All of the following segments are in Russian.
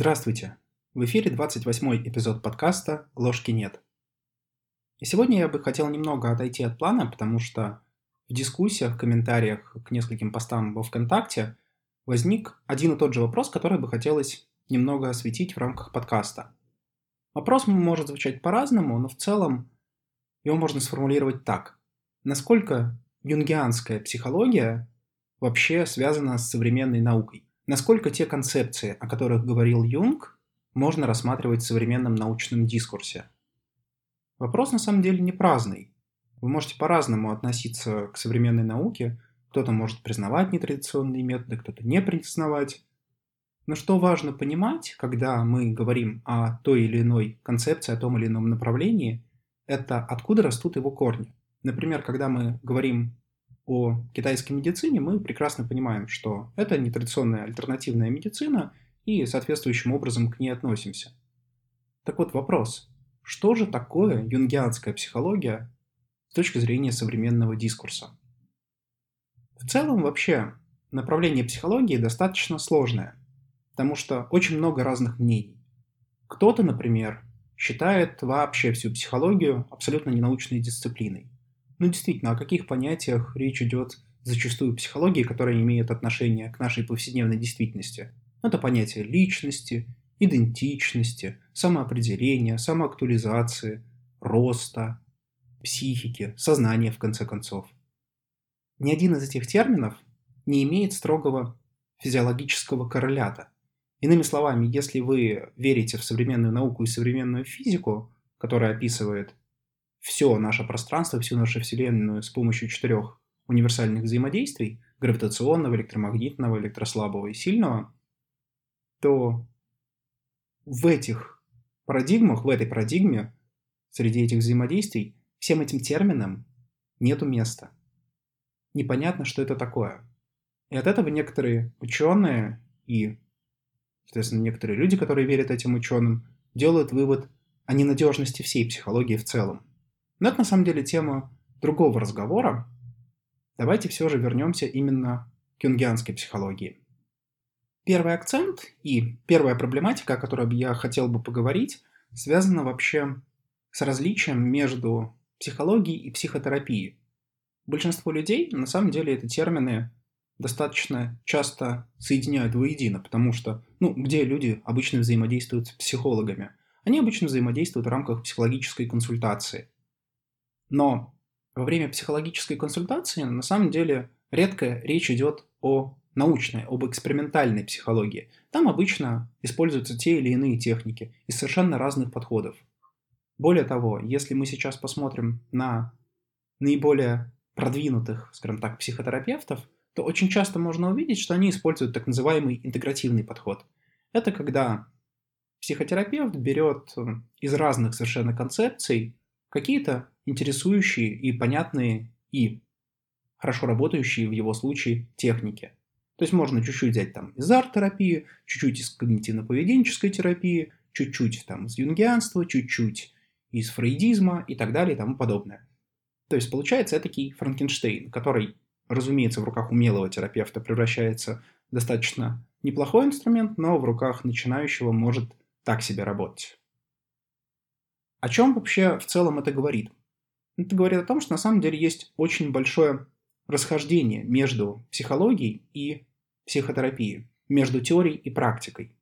Здравствуйте! В эфире 28 эпизод подкаста «Ложки нет». И сегодня я бы хотел немного отойти от плана, потому что в дискуссиях, комментариях к нескольким постам во ВКонтакте возник один и тот же вопрос, который бы хотелось немного осветить в рамках подкаста. Вопрос может звучать по-разному, но в целом его можно сформулировать так. Насколько юнгианская психология вообще связана с современной наукой? Насколько те концепции, о которых говорил Юнг, можно рассматривать в современном научном дискурсе? Вопрос на самом деле не праздный. Вы можете по-разному относиться к современной науке. Кто-то может признавать нетрадиционные методы, кто-то не признавать. Но что важно понимать, когда мы говорим о той или иной концепции, о том или ином направлении, это откуда растут его корни. Например, когда мы говорим о китайской медицине, мы прекрасно понимаем, что это нетрадиционная альтернативная медицина, и соответствующим образом к ней относимся. Так вот вопрос, что же такое юнгианская психология с точки зрения современного дискурса? В целом вообще направление психологии достаточно сложное, потому что очень много разных мнений. Кто-то, например, считает вообще всю психологию абсолютно ненаучной дисциплиной. Ну, действительно, о каких понятиях речь идет зачастую в психологии, которые имеют отношение к нашей повседневной действительности? Это понятие личности, идентичности, самоопределения, самоактуализации, роста, психики, сознания, в конце концов. Ни один из этих терминов не имеет строгого физиологического коррелята. Иными словами, если вы верите в современную науку и современную физику, которая описывает все наше пространство, всю нашу Вселенную с помощью четырех универсальных взаимодействий, гравитационного, электромагнитного, электрослабого и сильного, то в этих парадигмах, в этой парадигме, среди этих взаимодействий, всем этим терминам нету места. Непонятно, что это такое. И от этого некоторые ученые и, соответственно, некоторые люди, которые верят этим ученым, делают вывод о ненадежности всей психологии в целом. Но это на самом деле тема другого разговора. Давайте все же вернемся именно к юнгианской психологии. Первый акцент и первая проблематика, о которой я хотел бы поговорить, связана вообще с различием между психологией и психотерапией. Большинство людей, на самом деле, эти термины достаточно часто соединяют воедино, потому что, ну, где люди обычно взаимодействуют с психологами? Они обычно взаимодействуют в рамках психологической консультации. Но во время психологической консультации на самом деле редко речь идет о научной, об экспериментальной психологии. Там обычно используются те или иные техники из совершенно разных подходов. Более того, если мы сейчас посмотрим на наиболее продвинутых, скажем так, психотерапевтов, то очень часто можно увидеть, что они используют так называемый интегративный подход. Это когда психотерапевт берет из разных совершенно концепций какие-то интересующие и понятные и хорошо работающие в его случае техники. То есть можно чуть-чуть взять там из арт-терапии, чуть-чуть из когнитивно-поведенческой терапии, чуть-чуть там из юнгианства, чуть-чуть из фрейдизма и так далее и тому подобное. То есть получается этакий Франкенштейн, который, разумеется, в руках умелого терапевта превращается в достаточно неплохой инструмент, но в руках начинающего может так себе работать. О чем вообще в целом это говорит? Это говорит о том, что на самом деле есть очень большое расхождение между психологией и психотерапией, между теорией и практикой.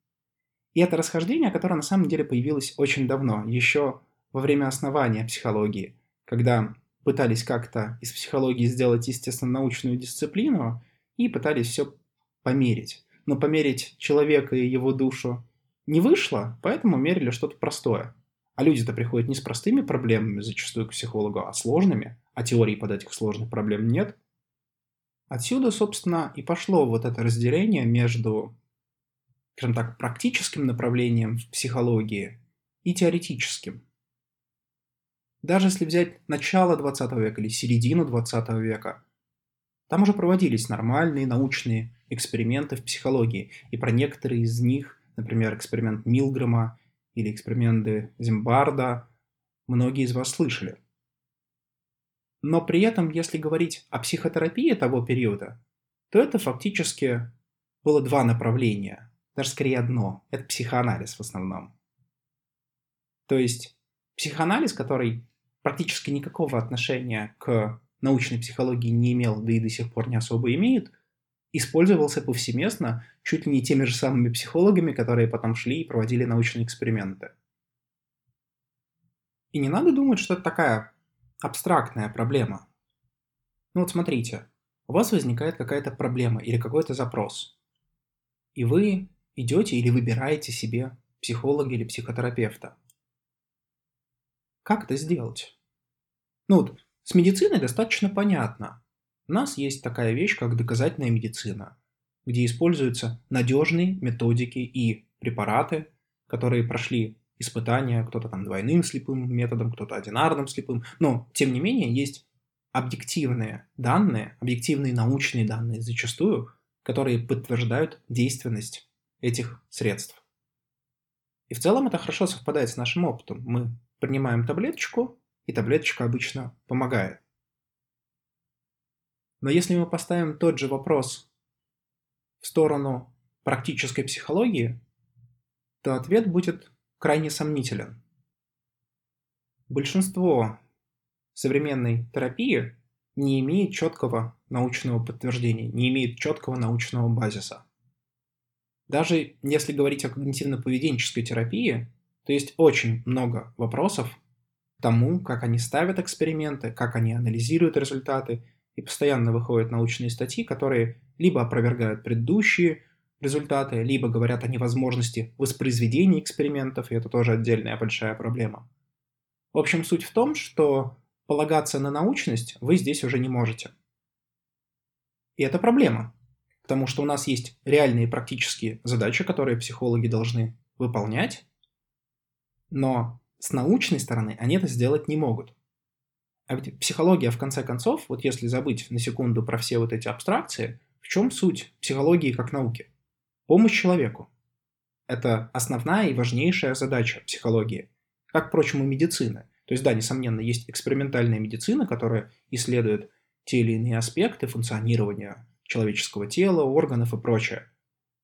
И это расхождение, которое на самом деле появилось очень давно, еще во время основания психологии, когда пытались как-то из психологии сделать естественно-научную дисциплину и пытались все померить. Но померить человека и его душу не вышло, поэтому мерили что-то простое. А люди-то приходят не с простыми проблемами зачастую к психологу, а сложными, а теории под этих сложных проблем нет. Отсюда, собственно, и пошло вот это разделение между, скажем так, практическим направлением в психологии и теоретическим. Даже если взять начало 20 века или середину 20 века, там уже проводились нормальные научные эксперименты в психологии, и про некоторые из них, например, эксперимент Милгрэма или эксперименты Зимбарда многие из вас слышали. Но при этом, если говорить о психотерапии того периода, то это фактически было два направления. даже скорее одно. Это психоанализ в основном. То есть психоанализ, который практически никакого отношения к научной психологии не имел, да и до сих пор не особо имеет, использовался повсеместно чуть ли не теми же самыми психологами, которые потом шли и проводили научные эксперименты. И не надо думать, что это такая абстрактная проблема. Ну вот смотрите, у вас возникает какая-то проблема или какой-то запрос, и вы идете или выбираете себе психолога или психотерапевта. Как это сделать? Ну вот, с медициной достаточно понятно. У нас есть такая вещь, как доказательная медицина, где используются надежные методики и препараты, которые прошли испытания, кто-то там двойным слепым методом, кто-то одинарным слепым, но тем не менее есть объективные данные, объективные научные данные зачастую, которые подтверждают действенность этих средств. И в целом это хорошо совпадает с нашим опытом. Мы принимаем таблеточку, и таблеточка обычно помогает. Но если мы поставим тот же вопрос в сторону практической психологии, то ответ будет крайне сомнителен. Большинство современной терапии не имеет четкого научного подтверждения, не имеет четкого научного базиса. Даже если говорить о когнитивно-поведенческой терапии, то есть очень много вопросов к тому, как они ставят эксперименты, как они анализируют результаты, и постоянно выходят научные статьи, которые либо опровергают предыдущие результаты, либо говорят о невозможности воспроизведения экспериментов, и это тоже отдельная большая проблема. В общем, суть в том, что полагаться на научность вы здесь уже не можете. И это проблема, потому что у нас есть реальные практические задачи, которые психологи должны выполнять, но с научной стороны они это сделать не могут. А ведь психология, в конце концов, вот если забыть на секунду про все вот эти абстракции, в чем суть психологии как науки? Помощь человеку. Это основная и важнейшая задача психологии. Как, впрочем, и медицины. То есть, да, несомненно, есть экспериментальная медицина, которая исследует те или иные аспекты функционирования человеческого тела, органов и прочее.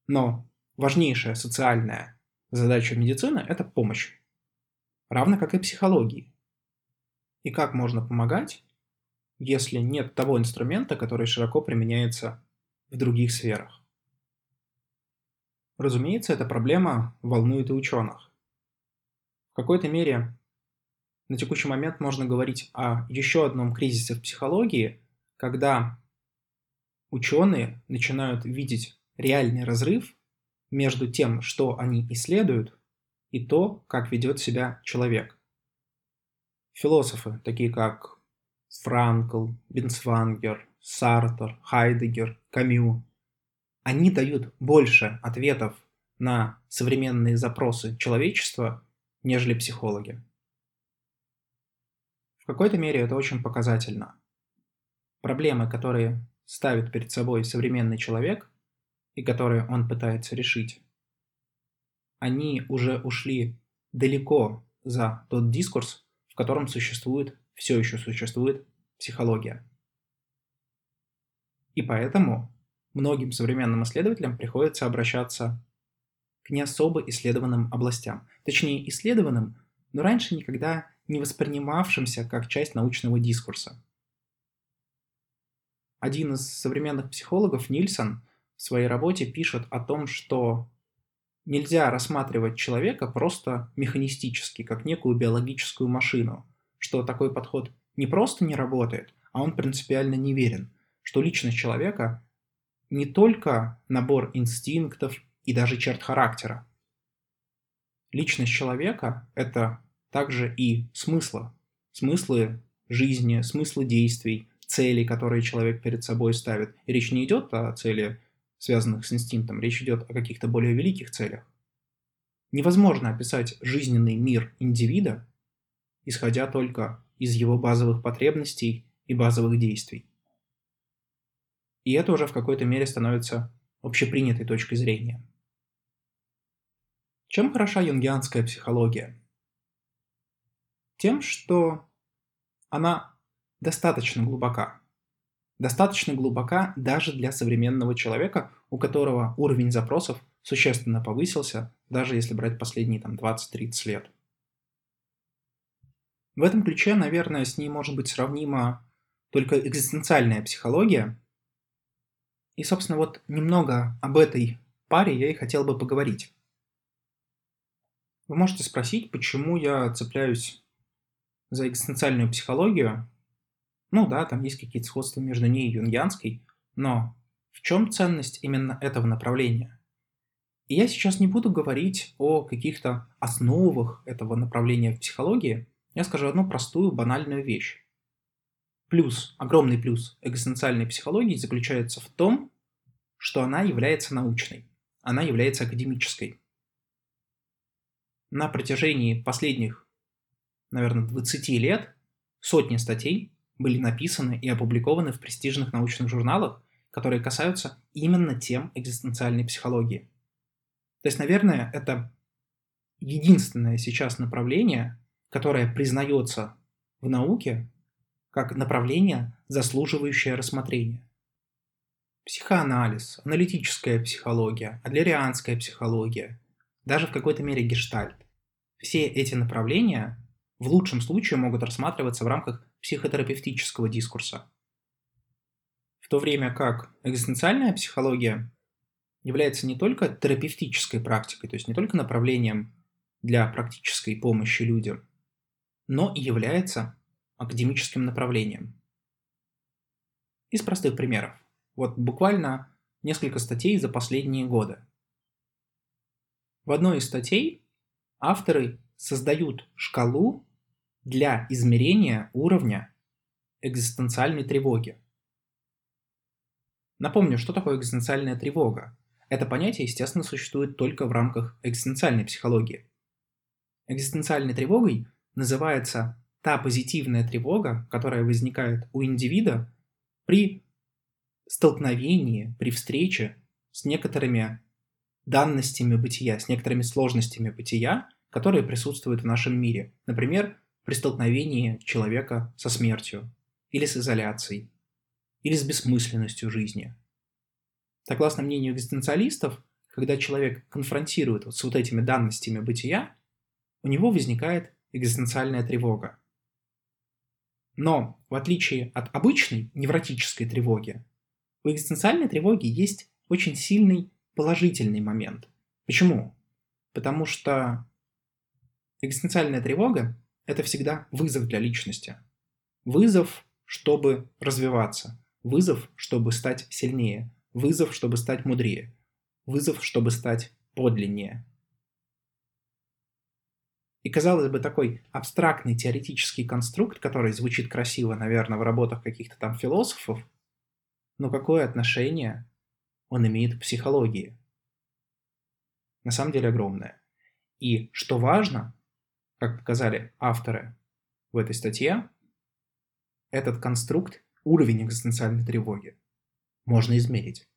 Но важнейшая социальная задача медицины – это помощь. Равно как и психологии. И как можно помогать, если нет того инструмента, который широко применяется в других сферах? Разумеется, эта проблема волнует и ученых. В какой-то мере на текущий момент можно говорить о еще одном кризисе в психологии, когда ученые начинают видеть реальный разрыв между тем, что они исследуют, и то, как ведет себя человек. Философы, такие как Франкл, Бенцвангер, Сартер, Хайдегер, Камю, они дают больше ответов на современные запросы человечества, нежели психологи. В какой-то мере это очень показательно. Проблемы, которые ставит перед собой современный человек и которые он пытается решить, они уже ушли далеко за тот дискурс, котором существует, все еще существует психология. И поэтому многим современным исследователям приходится обращаться к не особо исследованным областям. Точнее, исследованным, но раньше никогда не воспринимавшимся как часть научного дискурса. Один из современных психологов, Нильсон, в своей работе пишет о том, что Нельзя рассматривать человека просто механистически, как некую биологическую машину, что такой подход не просто не работает, а он принципиально неверен, что личность человека не только набор инстинктов и даже черт характера. Личность человека – это также и смыслы, смыслы жизни, смыслы действий, цели, которые человек перед собой ставит. И речь не идет о цели связанных с инстинктом, речь идет о каких-то более великих целях. Невозможно описать жизненный мир индивида, исходя только из его базовых потребностей и базовых действий. И это уже в какой-то мере становится общепринятой точкой зрения. Чем хороша юнгианская психология? Тем, что она достаточно глубока достаточно глубока даже для современного человека, у которого уровень запросов существенно повысился, даже если брать последние там 20-30 лет. В этом ключе, наверное, с ней может быть сравнима только экзистенциальная психология. И, собственно, вот немного об этой паре я и хотел бы поговорить. Вы можете спросить, почему я цепляюсь за экзистенциальную психологию. Ну да, там есть какие-то сходства между ней и юнгианской, но в чем ценность именно этого направления? И я сейчас не буду говорить о каких-то основах этого направления в психологии, я скажу одну простую, банальную вещь. Плюс, огромный плюс экзистенциальной психологии заключается в том, что она является научной, она является академической. На протяжении последних, наверное, 20 лет сотни статей были написаны и опубликованы в престижных научных журналах, которые касаются именно тем экзистенциальной психологии. То есть, наверное, это единственное сейчас направление, которое признается в науке как направление, заслуживающее рассмотрения. Психоанализ, аналитическая психология, адлерианская психология, даже в какой-то мере гештальт. Все эти направления в лучшем случае могут рассматриваться в рамках психотерапевтического дискурса. В то время как экзистенциальная психология является не только терапевтической практикой, то есть не только направлением для практической помощи людям, но и является академическим направлением. Из простых примеров. Вот буквально несколько статей за последние годы. В одной из статей авторы создают шкалу для измерения уровня экзистенциальной тревоги. Напомню, что такое экзистенциальная тревога. Это понятие, естественно, существует только в рамках экзистенциальной психологии. Экзистенциальной тревогой называется та позитивная тревога, которая возникает у индивида при столкновении, при встрече с некоторыми данностями бытия, с некоторыми сложностями бытия, которые присутствуют в нашем мире. Например, при столкновении человека со смертью, или с изоляцией, или с бессмысленностью жизни. Согласно мнению экзистенциалистов, когда человек конфронтирует вот с вот этими данностями бытия, у него возникает экзистенциальная тревога. Но, в отличие от обычной невротической тревоги, у экзистенциальной тревоги есть очень сильный положительный момент. Почему? Потому что экзистенциальная тревога – это всегда вызов для личности. Вызов, чтобы развиваться. Вызов, чтобы стать сильнее. Вызов, чтобы стать мудрее. Вызов, чтобы стать подлиннее. И, казалось бы, такой абстрактный теоретический конструкт, который звучит красиво, наверное, в работах каких-то там философов, но какое отношение он имеет к психологии? На самом деле огромное. И что важно, как показали авторы в этой статье, этот конструкт, уровень экзистенциальной тревоги, можно измерить.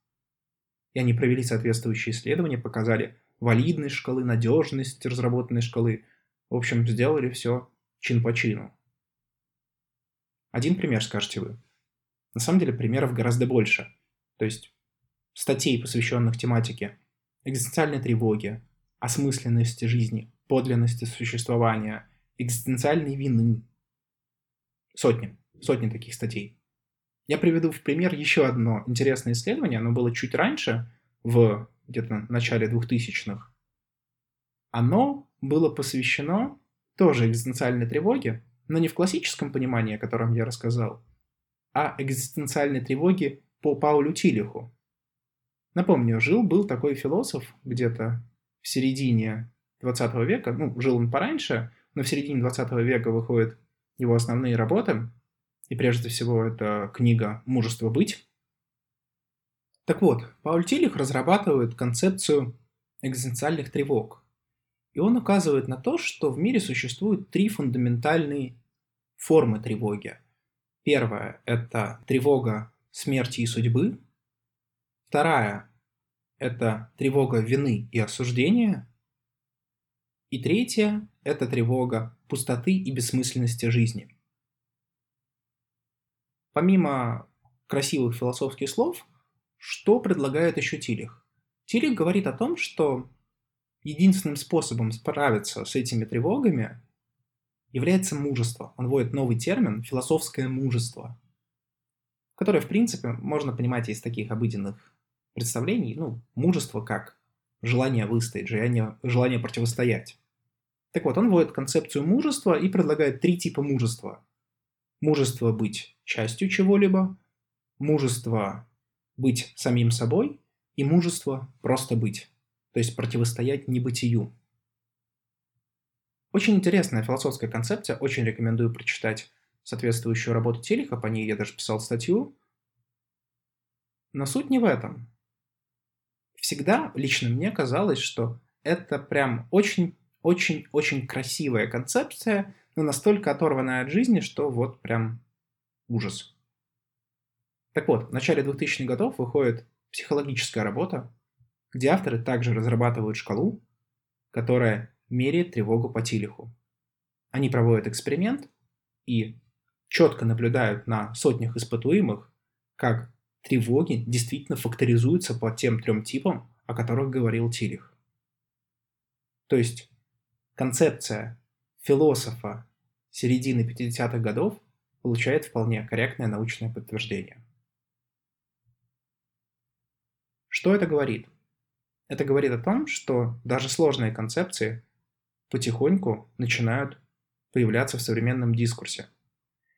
И они провели соответствующие исследования, показали валидность шкалы, надежность разработанной шкалы, в общем, сделали все чин по чину. Один пример скажете вы. На самом деле примеров гораздо больше. То есть статей, посвященных тематике экзистенциальной тревоги, осмысленности жизни, подлинности существования, экзистенциальной вины. Сотни, сотни таких статей. Я приведу в пример еще одно интересное исследование, оно было чуть раньше, в где-то начале 2000-х. Оно было посвящено тоже экзистенциальной тревоге, но не в классическом понимании, о котором я рассказал, а экзистенциальной тревоге по Паулю Тилиху. Напомню, жил-был такой философ где-то в середине 20 века, ну, жил он пораньше, но в середине 20 века выходят его основные работы, и прежде всего это книга «Мужество быть». Так вот, Пауль Тилих разрабатывает концепцию экзистенциальных тревог – и он указывает на то, что в мире существуют три фундаментальные формы тревоги. Первая – это тревога смерти и судьбы. Вторая – это тревога вины и осуждения. И третья – это тревога пустоты и бессмысленности жизни. Помимо красивых философских слов, что предлагает еще Тилих? Тилик говорит о том, что единственным способом справиться с этими тревогами является мужество. Он вводит новый термин «философское мужество», которое, в принципе, можно понимать из таких обыденных представлений, ну, мужество как желание выстоять, желание, желание противостоять. Так вот, он вводит концепцию мужества и предлагает три типа мужества. Мужество быть частью чего-либо, мужество быть самим собой и мужество просто быть, то есть противостоять небытию. Очень интересная философская концепция, очень рекомендую прочитать соответствующую работу Телиха, по ней я даже писал статью. Но суть не в этом. Всегда лично мне казалось, что это прям очень-очень-очень красивая концепция, но настолько оторванная от жизни, что вот прям ужас. Так вот, в начале 2000-х годов выходит психологическая работа, где авторы также разрабатывают шкалу, которая меряет тревогу по Тилиху. Они проводят эксперимент и четко наблюдают на сотнях испытуемых, как тревоги действительно факторизуются по тем трем типам, о которых говорил Тилих. То есть концепция философа середины 50-х годов получает вполне корректное научное подтверждение. Что это говорит? Это говорит о том, что даже сложные концепции потихоньку начинают появляться в современном дискурсе.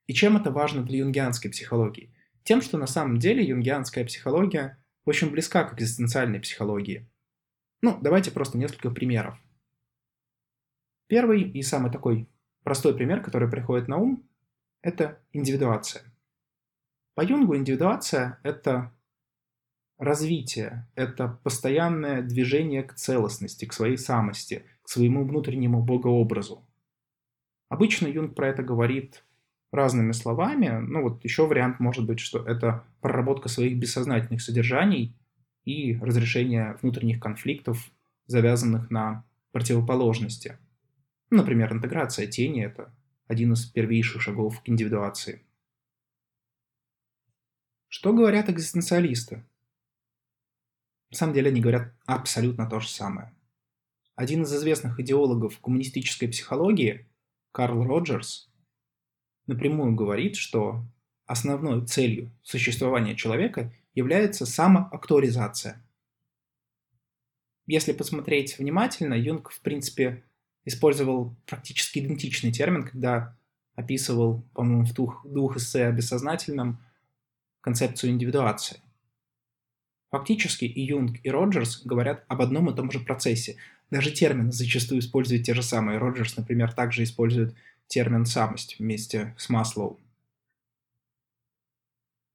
И чем это важно для юнгианской психологии? Тем, что на самом деле юнгианская психология очень близка к экзистенциальной психологии. Ну, давайте просто несколько примеров. Первый и самый такой простой пример, который приходит на ум, это индивидуация. По Юнгу индивидуация – это развитие, это постоянное движение к целостности, к своей самости, к своему внутреннему богообразу. Обычно Юнг про это говорит разными словами. Ну вот еще вариант может быть, что это проработка своих бессознательных содержаний и разрешение внутренних конфликтов, завязанных на противоположности. Например, интеграция тени – это один из первейших шагов к индивидуации. Что говорят экзистенциалисты? На самом деле они говорят абсолютно то же самое. Один из известных идеологов коммунистической психологии, Карл Роджерс, напрямую говорит, что основной целью существования человека является самоактуализация. Если посмотреть внимательно, Юнг, в принципе, использовал практически идентичный термин, когда описывал, по-моему, в двух, двух эссе о бессознательном концепцию индивидуации. Фактически и Юнг, и Роджерс говорят об одном и том же процессе. Даже термины зачастую используют те же самые. Роджерс, например, также использует термин «самость» вместе с Маслоу.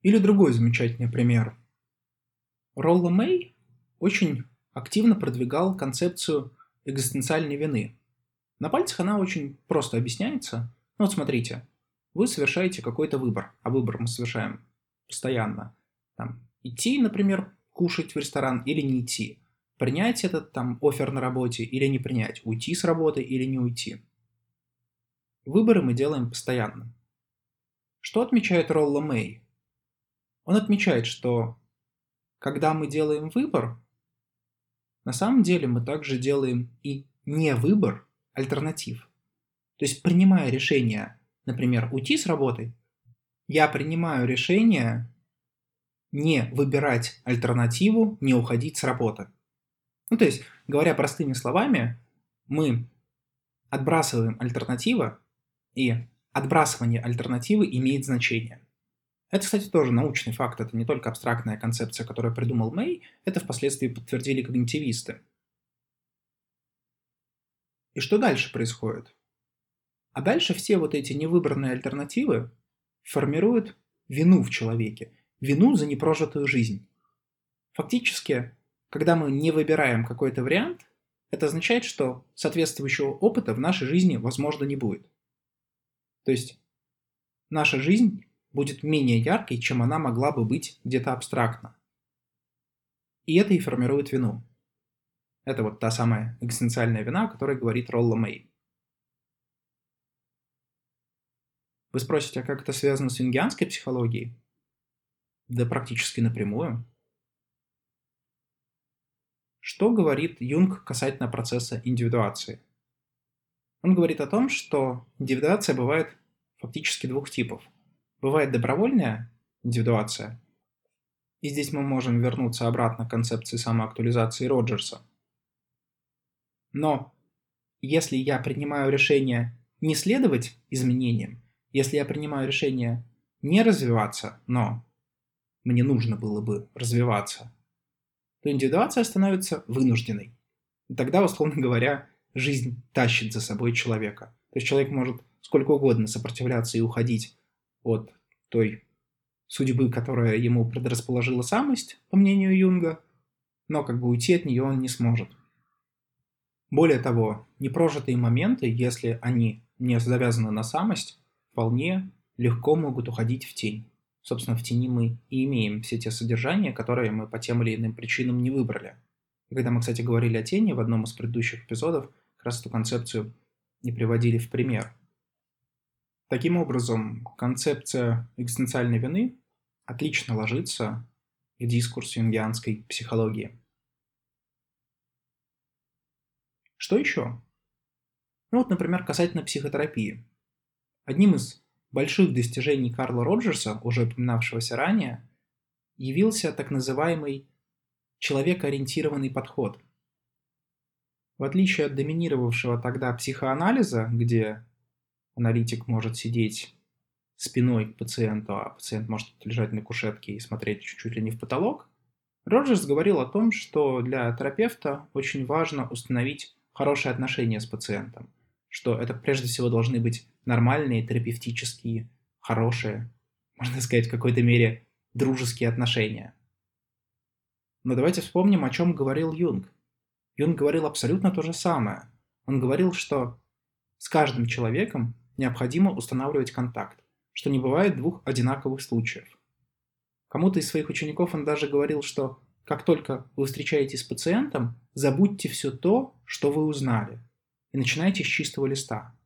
Или другой замечательный пример. Ролла Мэй очень активно продвигал концепцию экзистенциальной вины. На пальцах она очень просто объясняется. Ну вот смотрите, вы совершаете какой-то выбор, а выбор мы совершаем постоянно. Там, идти, например, кушать в ресторан или не идти, принять этот там офер на работе или не принять, уйти с работы или не уйти. Выборы мы делаем постоянно. Что отмечает Ролла Мэй? Он отмечает, что когда мы делаем выбор, на самом деле мы также делаем и не выбор альтернатив. То есть принимая решение, например, уйти с работы, я принимаю решение не выбирать альтернативу, не уходить с работы. Ну, то есть, говоря простыми словами, мы отбрасываем альтернативу, и отбрасывание альтернативы имеет значение. Это, кстати, тоже научный факт, это не только абстрактная концепция, которую придумал Мэй, это впоследствии подтвердили когнитивисты. И что дальше происходит? А дальше все вот эти невыбранные альтернативы формируют вину в человеке – вину за непрожитую жизнь. Фактически, когда мы не выбираем какой-то вариант, это означает, что соответствующего опыта в нашей жизни, возможно, не будет. То есть наша жизнь будет менее яркой, чем она могла бы быть где-то абстрактно. И это и формирует вину. Это вот та самая экзистенциальная вина, о которой говорит Ролла Мэй. Вы спросите, а как это связано с юнгианской психологией? Да практически напрямую. что говорит Юнг касательно процесса индивидуации? Он говорит о том, что индивидуация бывает фактически двух типов. Бывает добровольная индивидуация, и здесь мы можем вернуться обратно к концепции самоактуализации Роджерса. Но если я принимаю решение не следовать изменениям, если я принимаю решение не развиваться, но мне нужно было бы развиваться, то индивидуация становится вынужденной. И тогда, условно говоря, жизнь тащит за собой человека. То есть человек может сколько угодно сопротивляться и уходить от той судьбы, которая ему предрасположила самость, по мнению Юнга, но как бы уйти от нее он не сможет. Более того, непрожитые моменты, если они не завязаны на самость, вполне легко могут уходить в тень. Собственно, в тени мы и имеем все те содержания, которые мы по тем или иным причинам не выбрали. Когда мы, кстати, говорили о тени в одном из предыдущих эпизодов, как раз эту концепцию не приводили в пример. Таким образом, концепция экзистенциальной вины отлично ложится в дискурс юнгианской психологии. Что еще? Ну вот, например, касательно психотерапии. Одним из больших достижений Карла Роджерса, уже упоминавшегося ранее, явился так называемый человекоориентированный подход. В отличие от доминировавшего тогда психоанализа, где аналитик может сидеть спиной к пациенту, а пациент может лежать на кушетке и смотреть чуть-чуть ли не в потолок, Роджерс говорил о том, что для терапевта очень важно установить хорошие отношения с пациентом, что это прежде всего должны быть нормальные, терапевтические, хорошие, можно сказать, в какой-то мере дружеские отношения. Но давайте вспомним, о чем говорил Юнг. Юнг говорил абсолютно то же самое. Он говорил, что с каждым человеком необходимо устанавливать контакт, что не бывает двух одинаковых случаев. Кому-то из своих учеников он даже говорил, что как только вы встречаетесь с пациентом, забудьте все то, что вы узнали, и начинайте с чистого листа.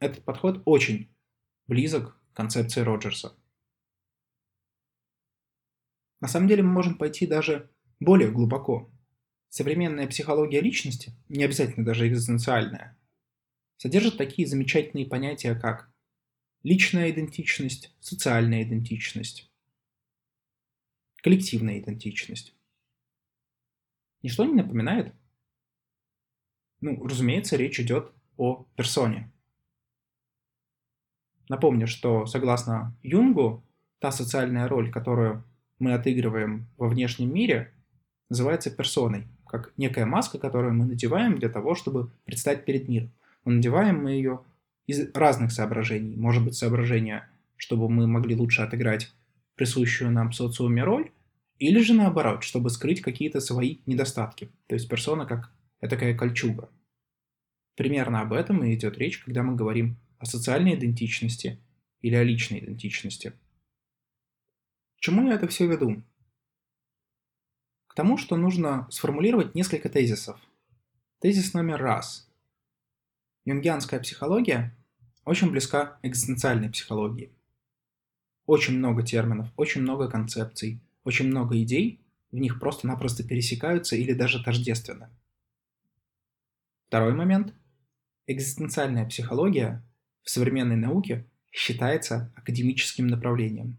Этот подход очень близок к концепции Роджерса. На самом деле мы можем пойти даже более глубоко. Современная психология личности, не обязательно даже экзистенциальная, содержит такие замечательные понятия, как личная идентичность, социальная идентичность, коллективная идентичность. Ничто не напоминает? Ну, разумеется, речь идет о персоне. Напомню, что согласно Юнгу, та социальная роль, которую мы отыгрываем во внешнем мире, называется персоной, как некая маска, которую мы надеваем для того, чтобы предстать перед миром. Но надеваем мы ее из разных соображений. Может быть, соображение, чтобы мы могли лучше отыграть присущую нам социуме роль, или же наоборот, чтобы скрыть какие-то свои недостатки. То есть персона как такая кольчуга. Примерно об этом и идет речь, когда мы говорим о социальной идентичности или о личной идентичности. К чему я это все веду? Тому, что нужно сформулировать несколько тезисов. Тезис номер раз. Юнгианская психология очень близка экзистенциальной психологии. Очень много терминов, очень много концепций, очень много идей, в них просто-напросто пересекаются или даже тождественны. Второй момент. Экзистенциальная психология в современной науке считается академическим направлением.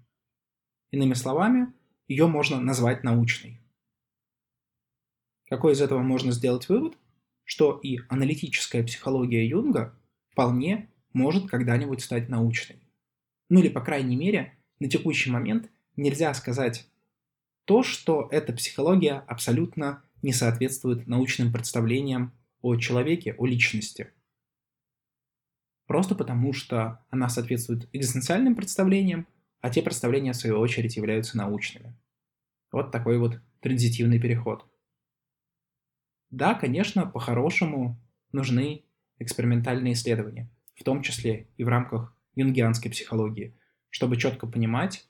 Иными словами, ее можно назвать научной. Какой из этого можно сделать вывод? Что и аналитическая психология Юнга вполне может когда-нибудь стать научной. Ну или, по крайней мере, на текущий момент нельзя сказать то, что эта психология абсолютно не соответствует научным представлениям о человеке, о личности – Просто потому, что она соответствует экзистенциальным представлениям, а те представления, в свою очередь, являются научными. Вот такой вот транзитивный переход. Да, конечно, по-хорошему нужны экспериментальные исследования, в том числе и в рамках юнгианской психологии, чтобы четко понимать,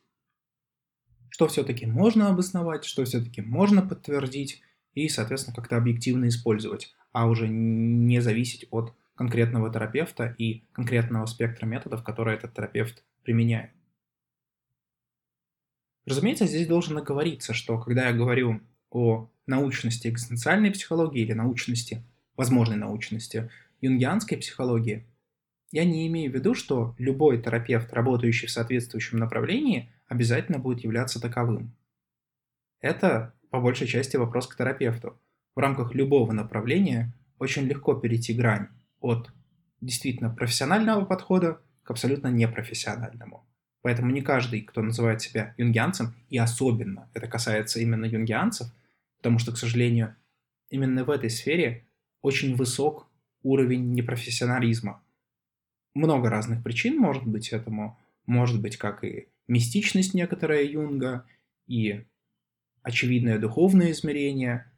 что все-таки можно обосновать, что все-таки можно подтвердить и, соответственно, как-то объективно использовать, а уже не зависеть от конкретного терапевта и конкретного спектра методов, которые этот терапевт применяет. Разумеется, здесь должен оговориться, что когда я говорю о научности экзистенциальной психологии или научности, возможной научности юнгианской психологии, я не имею в виду, что любой терапевт, работающий в соответствующем направлении, обязательно будет являться таковым. Это, по большей части, вопрос к терапевту. В рамках любого направления очень легко перейти грань от действительно профессионального подхода к абсолютно непрофессиональному. Поэтому не каждый, кто называет себя юнгианцем, и особенно это касается именно юнгианцев, потому что, к сожалению, именно в этой сфере очень высок уровень непрофессионализма. Много разных причин может быть этому. Может быть, как и мистичность некоторая Юнга, и очевидное духовное измерение.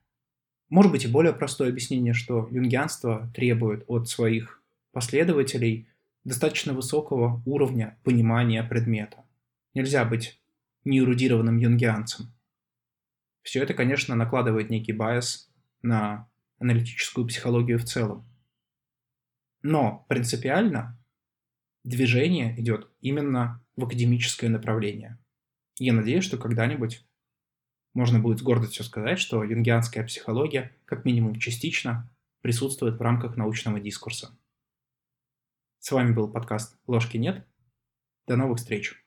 Может быть и более простое объяснение, что юнгианство требует от своих последователей достаточно высокого уровня понимания предмета. Нельзя быть неэрудированным юнгианцем. Все это, конечно, накладывает некий байс на аналитическую психологию в целом. Но принципиально движение идет именно в академическое направление. Я надеюсь, что когда-нибудь можно будет с гордостью сказать, что юнгианская психология, как минимум частично, присутствует в рамках научного дискурса. С вами был подкаст «Ложки нет». До новых встреч!